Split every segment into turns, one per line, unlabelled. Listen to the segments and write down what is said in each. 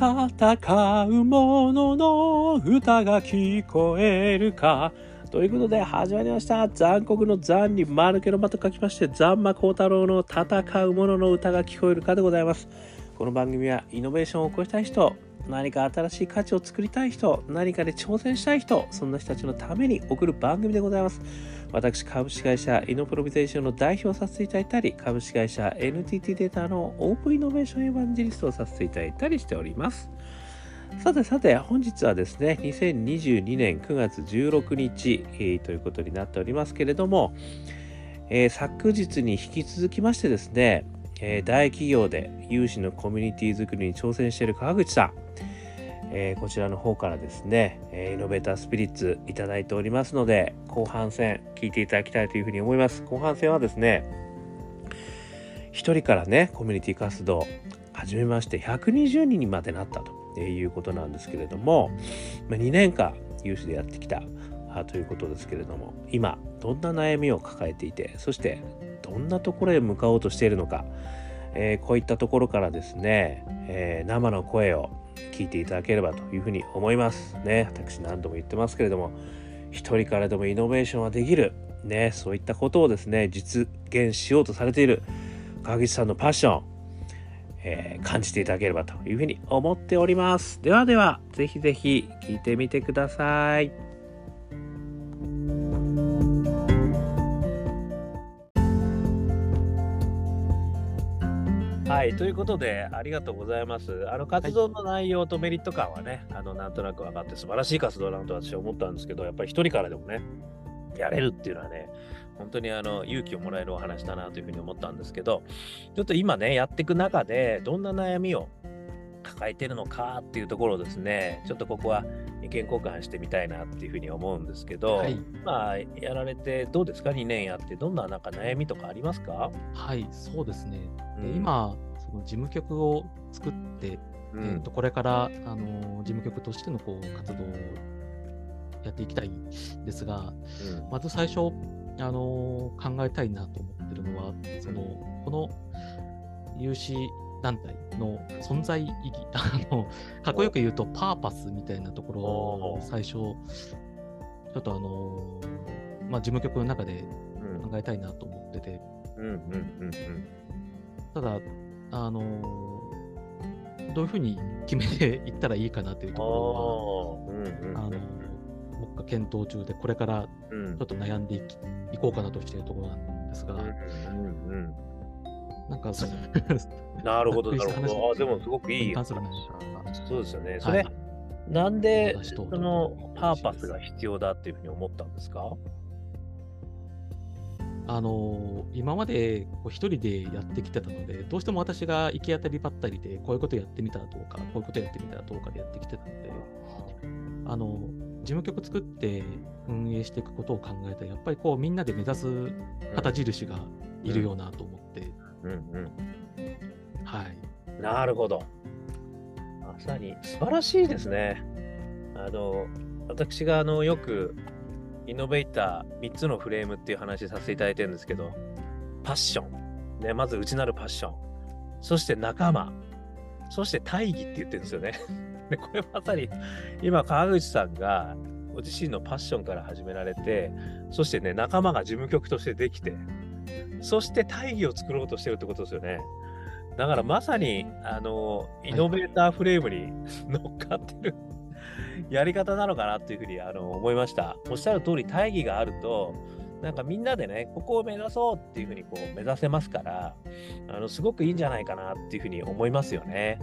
戦う者のの歌が聞こえるか。ということで始まりました。残酷の残に丸けの間と書きまして、残魔高太郎の戦う者の歌が聞こえるかでございます。この番組はイノベーションを起こしたい人、何か新しい価値を作りたい人、何かで挑戦したい人、そんな人たちのために送る番組でございます。私、株式会社イノプロビゼーションの代表させていただいたり、株式会社 NTT データのオープンイノベーションエヴァンジリストをさせていただいたりしております。さてさて、本日はですね、2022年9月16日、えーということになっておりますけれども、えー昨日に引き続きましてですね、えー大企業で有志のコミュニティ作りに挑戦している川口さん、えーこちらの方からですね、えイノベータースピリッツいただいておりますので、後半戦聞いていただきたいというふうに思います。後半戦はですね、一人からね、コミュニティ活動始めまして120人にまでなったということなんですけれども、ま、2年間有志でやってきたということですけれども、今どんな悩みを抱えていて、そしてどんなところへ向かおうとしているのか、えーこういったところからですね、えー生の声を聞いていただければというふうに思いますね。私何度も言ってますけれども一人からでもイノベーションはできるねそういったことをですね実現しようとされている川口さんのパッション、えー感じていただければというふうに思っております。ではではぜひぜひ聞いてみてください。はい、ということで、ありがとうございます。あの活動の内容とメリット感はね、あのなんとなく分かって、素晴らしい活動だなと私は思ったんですけど、やっぱり一人からでもね、やれるっていうのはね、本当にあの勇気をもらえるお話だなというふうに思ったんですけど、ちょっと今ね、やっていく中で、どんな悩みを抱えてるのかっていうところをですね、ちょっとここは意見交換してみたいなっていうふうに思うんですけど、
はい。
まあ、やられてどうですか、2年やって、どんななんか悩みとかありますか、
はい、そうですね。で
うん。
今、その事務局を作って、
うん。
えーとこれから、あの事務局としてのこう活動をやっていきたいんですが、まず最初、あの考えたいなと思ってるのは、そのこの有志団体の存在意義、あのかっこよく言うと、パーパスみたいなところを最初、ちょっとあのまあ、事務局の中で
うん。うん
考えたいなと思ってて、
うんうんうん
ただ、あのどういうふうに決めていったらいいかなというとこ
ああ、うんうん
ろは、あの目下検討中で、これから
うん。
ちょっと悩んでいきいこうかなとしているところなんですが、
うんうん
なんか
なるほど、なるほど。あでもすごくいい。そうですよね。それ、
はい
なんでそのパーパスが必要だっていうふうに思ったんですか？
あの今までこう一人でやってきてたので、どうしても私が行き当たりばったりで、こういうことやってみたらどうか、こういうことやってみたらどうかでやってきてたので、あの事務局作って運営していくことを考えたら、やっぱりこうみんなで目指す旗印がいるよなと思って、
うんうん
はい。
なるほど。まさに素晴らしいですね。あの、私があのよくイノベーター3つのフレームっていう話させていただいてるんですけど、パッション、ね、まず内なるパッション、そして仲間、そして大義って言ってるんですよね。でこれまさに今川口さんがご自身のパッションから始められて、そしてね、仲間が事務局としてできて、そして大義を作ろうとしてるってことですよね。だからまさに、あの、イノベーターフレームに乗っかってる やり方なのかなというふうにあの思いました。おっしゃる通り、大義があると、なんかみんなでね、ここを目指そうっていうふうにこう目指せますから、あのすごくいいんじゃないかなっていうふうに思いますよね。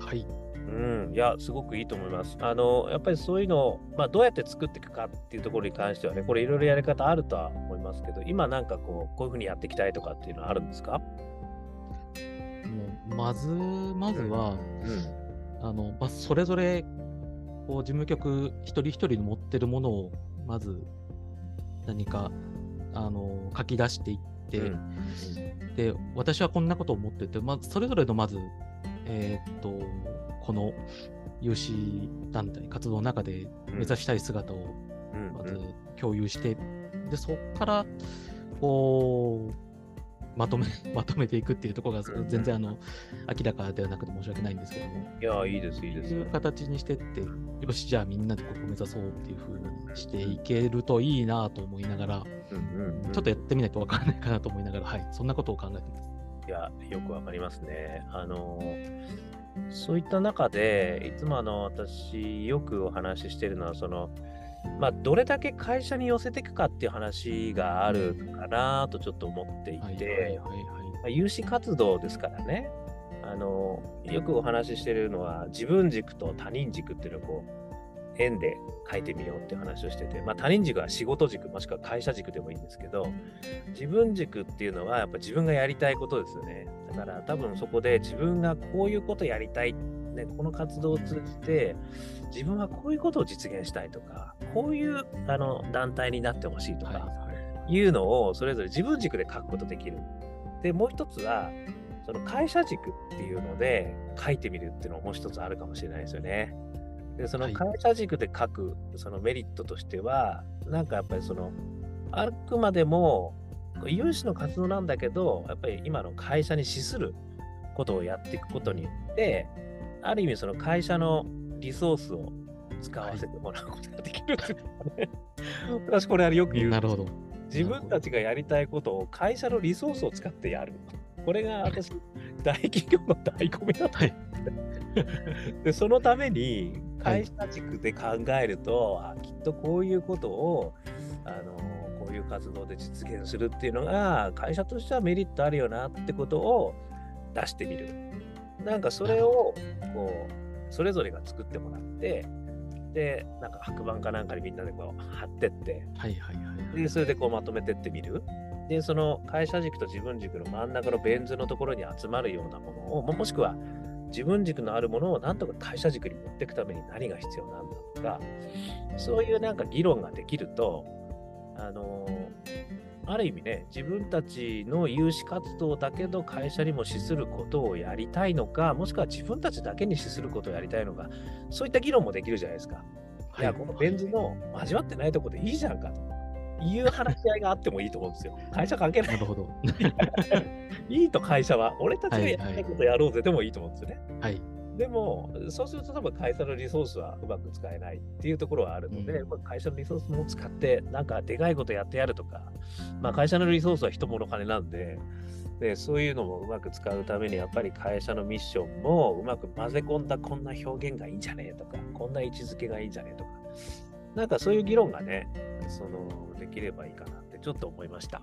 はい。
うん、いや、すごくいいと思います。あの、やっぱりそういうのを、まあ、どうやって作っていくかっていうところに関してはね、これいろいろやり方あるとは思いますけど、今なんかこう、こういうふうにやっていきたいとかっていうのはあるんですか？
もうまず、まずは、
うん。
あのまあ、それぞれこう事務局一人一人の持ってるものをまず何かあの書き出していって、
うん。
で私はこんなことを思ってて、まあ、それぞれのまず、えーっとこの有志団体活動の中で目指したい姿を
うん。
まず共有して、でそこからこまとめ、まとめていくっていうところが全然あの、明らかではなくて申し訳ないんですけども。
いや、いいです、いいです。
いう形にしてって、よし、じゃあみんなでここ目指そうっていうふうにしていけるといいなと思いながら、ちょっとやってみないと分からないかなと思いながら、はい、そんなことを考えてます。
いや、よくわかりますね。あの、そういった中で、いつもあの、私、よくお話ししてるのは、その、まあ、どれだけ会社に寄せていくかっていう話があるかなとちょっと思っていて、有志活動ですからね、あのよくお話ししてるのは自分軸と他人軸っていうのをこう円で書いてみようっていう話をしてて、まあ、他人軸は仕事軸もしくは会社軸でもいいんですけど自分軸っていうのはやっぱ自分がやりたいことですよね。だから多分そこで自分がこういうことやりたいね、この活動を通じて自分はこういうことを実現したいとかこういうあの団体になってほしいとかいうのをそれぞれ自分軸で書くことできる。でもう一つはその会社軸っていうので書いてみるっていうのももう一つあるかもしれないですよね。でその会社軸で書くそのメリットとしては、なんかやっぱりそのあくまでも有志の活動なんだけどやっぱり今の会社に資することをやっていくことによってある意味その会社のリソースを使わせてもらうことができるんですよね。私これよく言う。
なるほど。
自分たちがやりたいことを会社のリソースを使ってやる。これが私、大企業の醍醐味だと思って、でそのために会社軸で考えると、はい、あきっとこういうことをあのこういう活動で実現するっていうのが会社としてはメリットあるよなってことを出してみる。なんかそれをこうそれぞれが作ってもらってでなんか白板かなんかにみんなでこう貼ってって、
はいはいはい、
でそれでこうまとめてってみる。でその会社軸と自分軸の真ん中のベン図のところに集まるようなものをもしくは自分軸のあるものをなんとか会社軸に持っていくために何が必要なんだとかそういうなんか議論ができるとあのある意味ね、自分たちの有志活動だけど会社にも資することをやりたいのか、もしくは自分たちだけに資することをやりたいのか、そういった議論もできるじゃないですか。はい、いや、このベン図の交わってないとこでいいじゃんかという話し合いがあってもいいと思うんですよ。会社関係ない。な
るほど。
いいと会社は、俺たちがやりたいことやろうぜでもいいと思うんですよね。
はい。
でも、そうすると多分会社のリソースはうまく使えないっていうところはあるので、うん、会社のリソースも使って、なんかでかいことやってやるとか、まあ会社のリソースは人物金なんで、でそういうのもうまく使うためにやっぱり会社のミッションもうまく混ぜ込んだこんな表現がいいんじゃねえとかこんな位置づけがいいんじゃねえとかなんかそういう議論がねそのできればいいかなってちょっと思いました。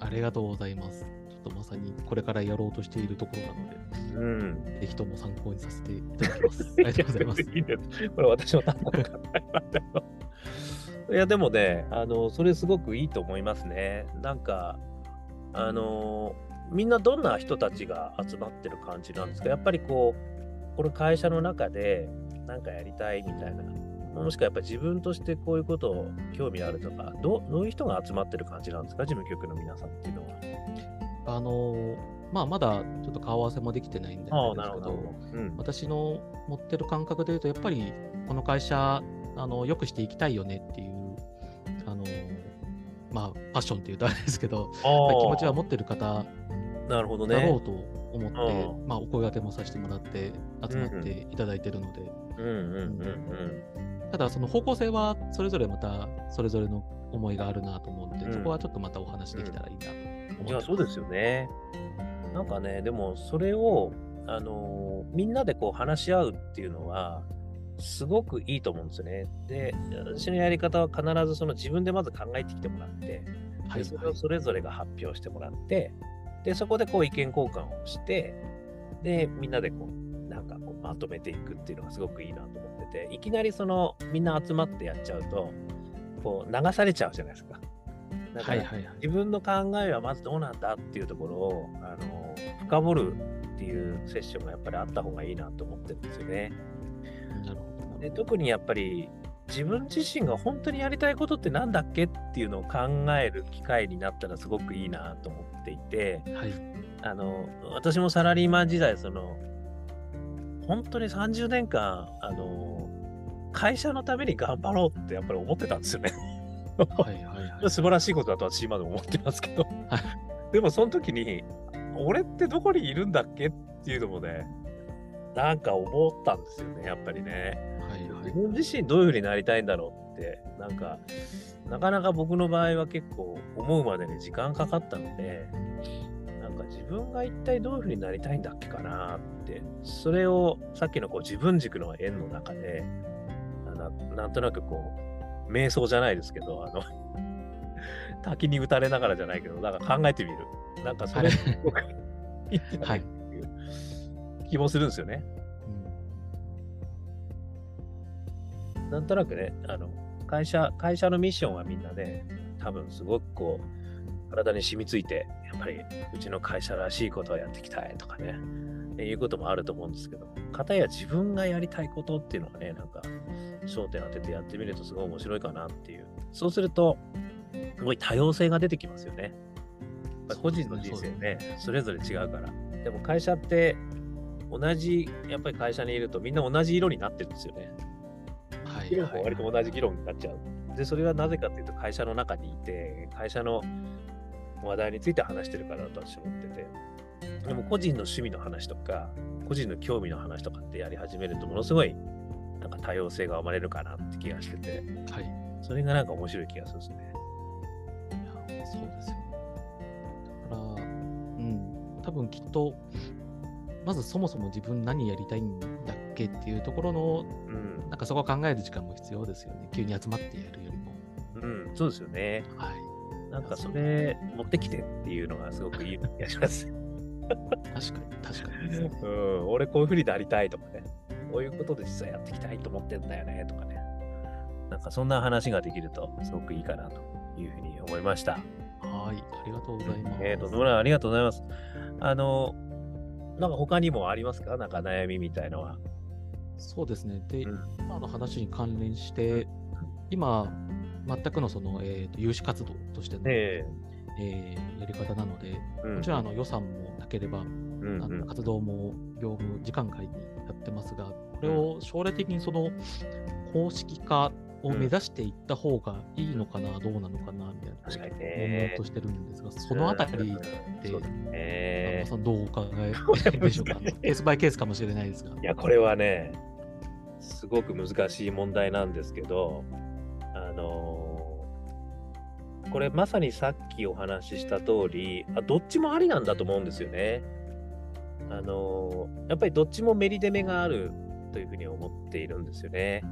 ありがとうございますとまさにこれからやろうとしているところなので、
うん、
ぜひとも参考にさせていただきます。ありがとうございます。いいです
これ私も単なる考えなんだいや、でもね、あの、それすごくいいと思いますね。なんか、あの、みんなどんな人たちが集まってる感じなんですか？やっぱりこう、この会社の中で何かやりたいみたいな、もしくはやっぱり自分としてこういうことを興味あるとか、どどういう人が集まってる感じなんですか？事務局の皆さんっていうのは。
あのまあ、まだちょっと顔合わせもできてないんですけど、うん、私の持ってる感覚で言うと、やっぱりこの会社、あのよくしていきたいよねっていう、あのまあ、パッションっていうとあれですけど、気持ちは持ってる方
なるほど
ね。だろうと思って、まあ、お声がけもさせてもらって集まっていただいてるので、ただ、その方向性はそれぞれまたそれぞれの思いがあるなと思うので、うん、そこはちょっとまたお話できたらいいなと
いや、そうですよね。なんかね、でもそれを、あのー、みんなでこう話し合うっていうのは、すごくいいと思うんですよね。で、私のやり方は必ずその自分でまず考えてきてもらって、はい、それをそれぞれが発表してもらって、で、そこでこう意見交換をして、で、みんなでこう、なんかこうまとめていくっていうのがすごくいいなと思ってて、いきなりそのみんな集まってやっちゃうと、こう流されちゃうじゃないですか。だから自分の考えはまずどうなんだっていうところをあの深掘るっていうセッションがやっぱりあった方がいいなと思ってるんですよね。なるほどで特にやっぱり自分自身が本当にやりたいことって何だっけっていうのを考える機会になったらすごくいいなと思っていて、はい、あの私もサラリーマン時代その本当に30年間あの会社のために頑張ろうってやっぱり思ってたんですよね。はいはいはい、素晴らしいことだと私今でも思ってますけど。でもその時に、俺ってどこにいるんだっけっていうのもね、なんか思ったんですよね、やっぱりね。
はいはい。
自分自身どういう風になりたいんだろうって、なんか、なかなか僕の場合は結構思うまでに時間かかったので、なんか自分が一体どういう風になりたいんだっけかなって、それをさっきのこう自分軸の円の中で、なんとなくこう、瞑想じゃないですけど、あの、滝に打たれながらじゃないけど、なんか考えてみる。なんかそれ、
はいい
っていう気もするんですよね。なんとなくね、あの会社、会社のミッションはみんなね、多分すごくこう、体に染みついて、やっぱりうちの会社らしいことをやっていきたいとかね、えいうこともあると思うんですけど、かたや自分がやりたいことっていうのがね、なんか、焦点当ててやってみるとすごい面白いかなっていう。そうすると、すごい多様性が出てきますよね。個人の人生ね、それぞれ違うから。でも会社って、同じ、やっぱり会社にいるとみんな同じ色になってるんですよね。
はい
議論も
はい
割と同じ議論になっちゃう。で、それはなぜかっていうと、会社の中にいて、会社の話題について話してるからだと私は思ってて。でも個人の趣味の話とか、個人の興味の話とかってやり始めると、ものすごいなんか多様性が生まれるかなって気がしてて、
はい。
それがなんか面白い気がするんですね。
いやそうですよね。だから、うん、多分きっと、まずそもそも自分何やりたいんだっけっていうところの、
うん。
なんかそこを考える時間も必要ですよね。急に集まってやるよりも。
うん、そうですよね。
はい。
なんかそれ持ってきてっていうのがすごくいい気がします。
確かに、確かにね。
うん、俺こういうふうになりたいとかね、こういうことで実際やっていきたいと思ってんだよねとかね、なんかそんな話ができるとすごくいいかなというふうに思いました。
はい。ありがとうございます。
えーと、野村ありがとうございます。あの、なんか他にもありますか？なんか悩みみたいのは。
そうですね。で、
うん
今の話に関連して、今、全くのその、えーと有志活動としての、
え
えーやり方なので、もちろんあの予算もなければ、あの活動も業務時間外にやってますが、これを将来的にその公式化を目指していった方がいいのかな、どうなのかなみたいな
確かに
思お
ね
うとしてるんですが、そのあたり
うん
って、
そうです
中
ね
村さんどうお考え でしょうか、ケースバイケースかもしれないですが。
いや、これはね、すごく難しい問題なんですけど、あのーこれまさにさっきお話しした通りあ、どっちもありなんだと思うんですよね。あのやっぱりどっちもメリデメがあるというふうに思っているんですよね。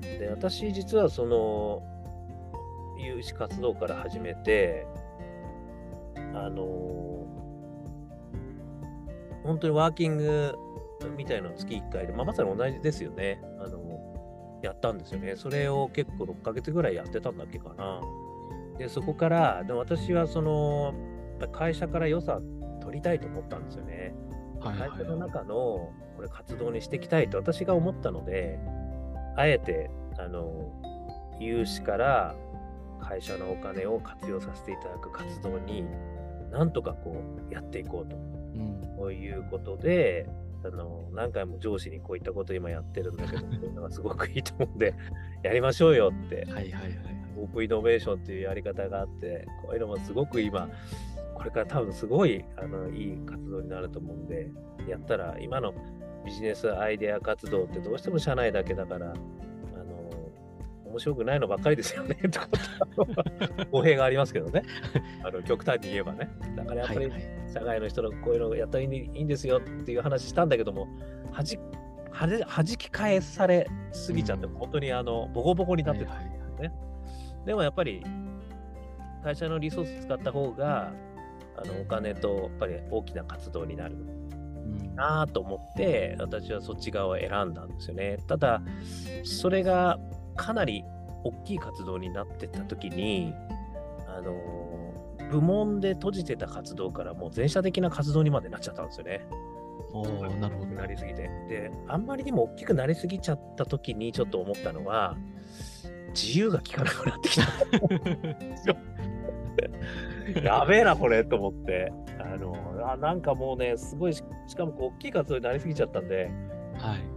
で、私実はその、有志活動から始めて、あの本当にワーキングみたいの月1回で、まあ、まさに同じですよね。あの、やったんですよね。それを結構6ヶ月ぐらいやってたんだっけかな。で、そこから、で私はその、会社から良さ取りたいと思ったんですよね。
はいはい
会社の中のこれ活動にしていきたいと私が思ったので、あえて、あの、有志から会社のお金を活用させていただく活動に、なんとかこうやっていこうと。
うん
いうことで、あの何回も上司にこういったこと今やってるんだけど、こういうのがすごくいいと思うんで、やりましょうよって、
はいはいはいはい。
オープンイノベーションっていうやり方があって、こういうのもすごく今、これから多分すごいあのいい活動になると思うんで、やったら今のビジネスアイデア活動ってどうしても社内だけだから、あの面白くないのばっかりですよね とか語弊がありますけどね、あの極端に言えばね。だからやっぱり社外の人のこういうのをやったらいいんですよっていう話したんだけども、はじはじ弾き返されすぎちゃって、
うん。
本当にあのボコボコになってた
はいはいはい
でもやっぱり会社のリソース使った方があのお金とやっぱり大きな活動になる
うん
なぁと思って私はそっち側を選んだんですよね。ただそれがかなり大きい活動になってった時にあの部門で閉じてた活動からもう全社的な活動にまでなっちゃったんですよね。
おーなるほど。
なりすぎて。で、あんまりにも大きくなりすぎちゃった時にちょっと思ったのは、自由が利かなくなってきた。やべえな、これと思って。あのあなんかもうね、すごいし、しかもこう大きい活動になりすぎちゃったんで、
はい。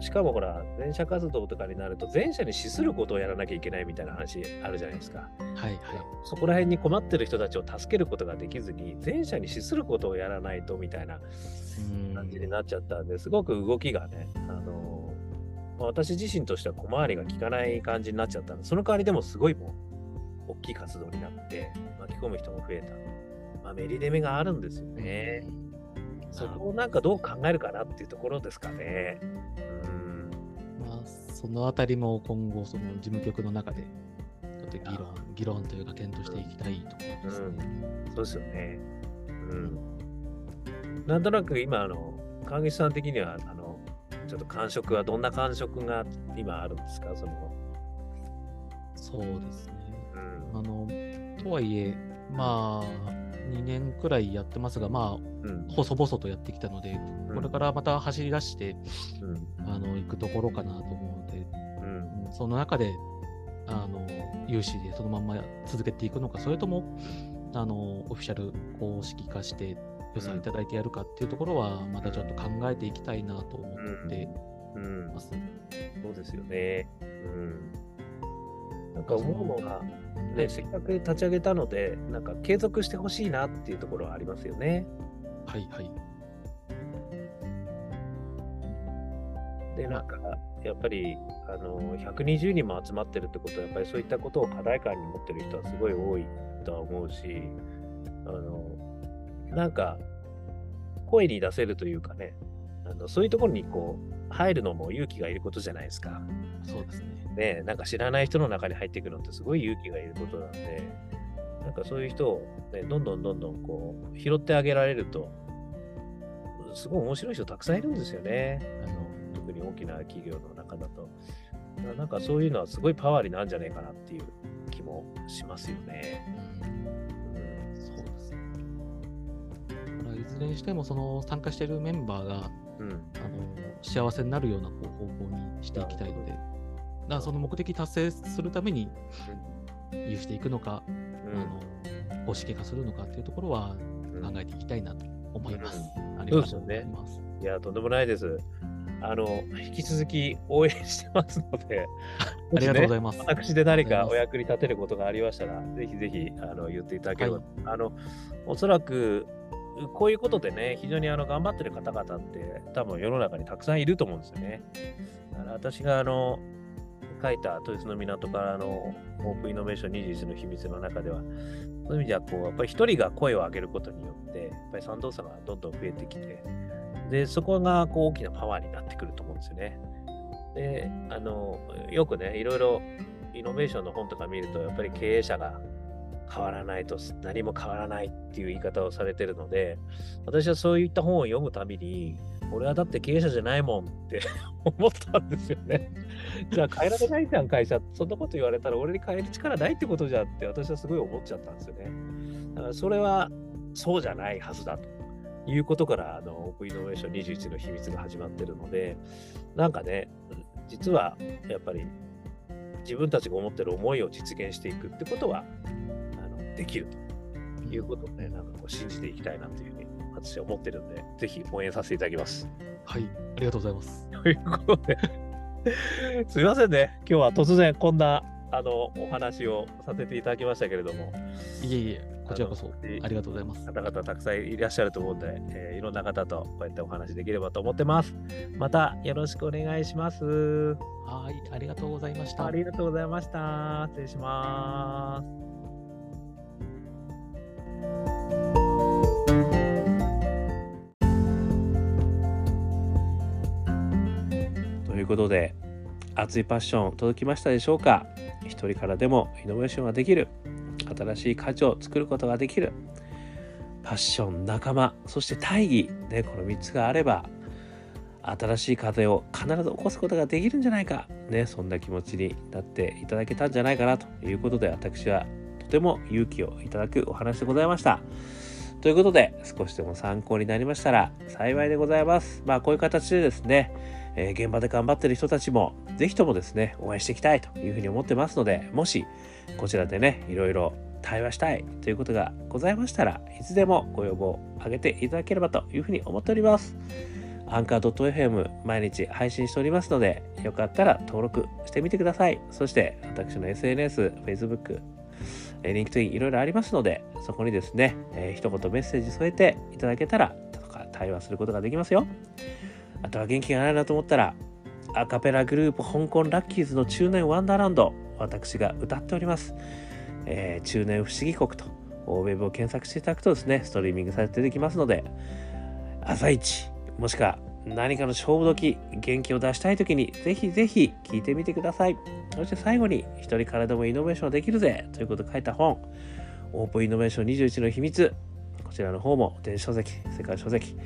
しかもほら、前者活動とかになると、前者に資することをやらなきゃいけないみたいな話あるじゃないですか。
はいはい。
そこら辺に困ってる人たちを助けることができずに、前者に資することをやらないとみたいな感じになっちゃったんですごく動きがね、あの私自身としては小回りが利かない感じになっちゃったんで、その代わりでもすごいもう、大きい活動になって、巻き込む人も増えた。まあ、メリデメがあるんですよね。そこをなんかどう考えるかなっていうところですかね。
うんまあ、そのあたりも今後、その事務局の中で、ちょっと議論、議論というか検討していきたいところですね。
うん、そうですよね。うん。なんとなく今、あの、川口さん的には、あの、ちょっと感触はどんな感触が今あるんですか？その。
そうですね。うん、あの、とはいえ、まあ、2年くらいやってますが、まあ、うん、細々とやってきたので、うん、これからまた走り出して、うん、あの行くところかなと思うので、うん、その中であの有志でそのまま続けていくのか、それともあのオフィシャル公式化して予算いただいてやるかっていうところは、またちょっと考えていきたいなと思ってます。
そうですよね。うんなんか思うのが、ね、せっかく立ち上げたので、なんか継続してほしいなっていうところはありますよね。
はいはい。
で、なんか、やっぱり、あの、120人も集まってるってことは、やっぱりそういったことを課題感に持ってる人はすごい多いとは思うし、あの、なんか、声に出せるというかね、あのそういうところにこう入るのも勇気がいることじゃないですか。
そうですね。
ね、なんか知らない人の中に入っていくのってすごい勇気がいることなんで、なんかそういう人を、ね、どんどんどんどんこう拾ってあげられると、すごい面白い人たくさんいるんですよね。あの特に大きな企業の中だと。なんかそういうのはすごいパワーになるんじゃないかなっていう気もしますよね。
れにしてもその参加しているメンバーが、うん、あの幸せになるような方向にしていきたいので、だその目的達成するために有していくのか、うん、あの公式化するのかっていうところは考えていきたいなと思います。
うん、ありがとうございます。ね、いや、とんでもないです。あの、引き続き応援してますので、
ありがとうございます。
私で何かお役に立てることがありましたら、ぜひぜひあの言っていただければ、はい、あの、おそらく、こういうことでね、非常にあの頑張ってる方々って、多分世の中にたくさんいると思うんですよね。だから私があの、書いた豊洲の港からのオープンイノベーション21の秘密の中では、そういう意味ではこう、やっぱり一人が声を上げることによって、やっぱり賛同者がどんどん増えてきて、で、そこがこう大きなパワーになってくると思うんですよね。で、あの、よくね、いろいろイノベーションの本とか見ると、やっぱり経営者が変わらないと何も変わらないっていう言い方をされてるので、私はそういった本を読むたびに、俺はだって経営者じゃないもんって 思ったんですよね。じゃあ変えられないじゃん、会社。そんなこと言われたら俺に変える力ないってことじゃんって私はすごい思っちゃったんですよね。だからそれはそうじゃないはずだということから、あの、オープンイノベーション21の秘密が始まってるので、なんかね、実はやっぱり自分たちが思ってる思いを実現していくってことは、できるということをね、なんかこう信じていきたいなというふうに私は思ってるんで、ぜひ応援させていただきます。
はい、ありがとうございます。
ということですみませんね、今日は突然こんなあのお話をさせていただきましたけれども。
いえいえ、こちらこそありがとうございます。
方々たくさんいらっしゃると思うんで、えー、いろんな方とこうやってお話できればと思ってます。またよろしくお願いします。
はい、ありがとうございました。
ありがとうございました。失礼します。ことで熱いパッション届きましたでしょうか？一人からでもイノベーションができる。新しい価値を作ることができる。パッション仲間そして大義ねこの3つがあれば新しい風を必ず起こすことができるんじゃないか。ねそんな気持ちになっていただけたんじゃないかなということで私はとても勇気をいただくお話でございました。ということで少しでも参考になりましたら幸いでございます。まあこういう形でですねえー、現場で頑張ってる人たちも、ぜひともですね、応援していきたいというふうに思ってますので、もし、こちらでね、いろいろ対話したいということがございましたらいつでもご要望を上げていただければというふうに思っております。 Anchor.fm 毎日配信しておりますので、よかったら登録してみてください。そして私の SNS、Facebook、 LinkedIn いろいろありますので、そこにですね、えー、一言メッセージ添えていただけたら、とか対話することができますよ。あとは元気がないなと思ったら、アカペラグループ香港ラッキーズの中年ワンダーランド、私が歌っております。えー、中年不思議国と、ウェブを検索していただくとですね、ストリーミングされて出てきますので、朝一、もしくは何かの勝負時、元気を出したい時に、ぜひぜひ聞いてみてください。そして最後に、一人からでもイノベーションできるぜということを書いた本、オープンイノベーション21の秘密、こちらの方も電子書籍、世界書籍、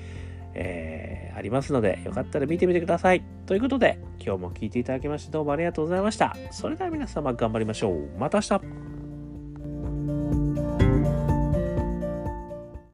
えー、ありますので、よかったら見てみてください。ということで、今日も聴いていただきましてどうもありがとうございました。それでは皆様頑張りましょう。また明日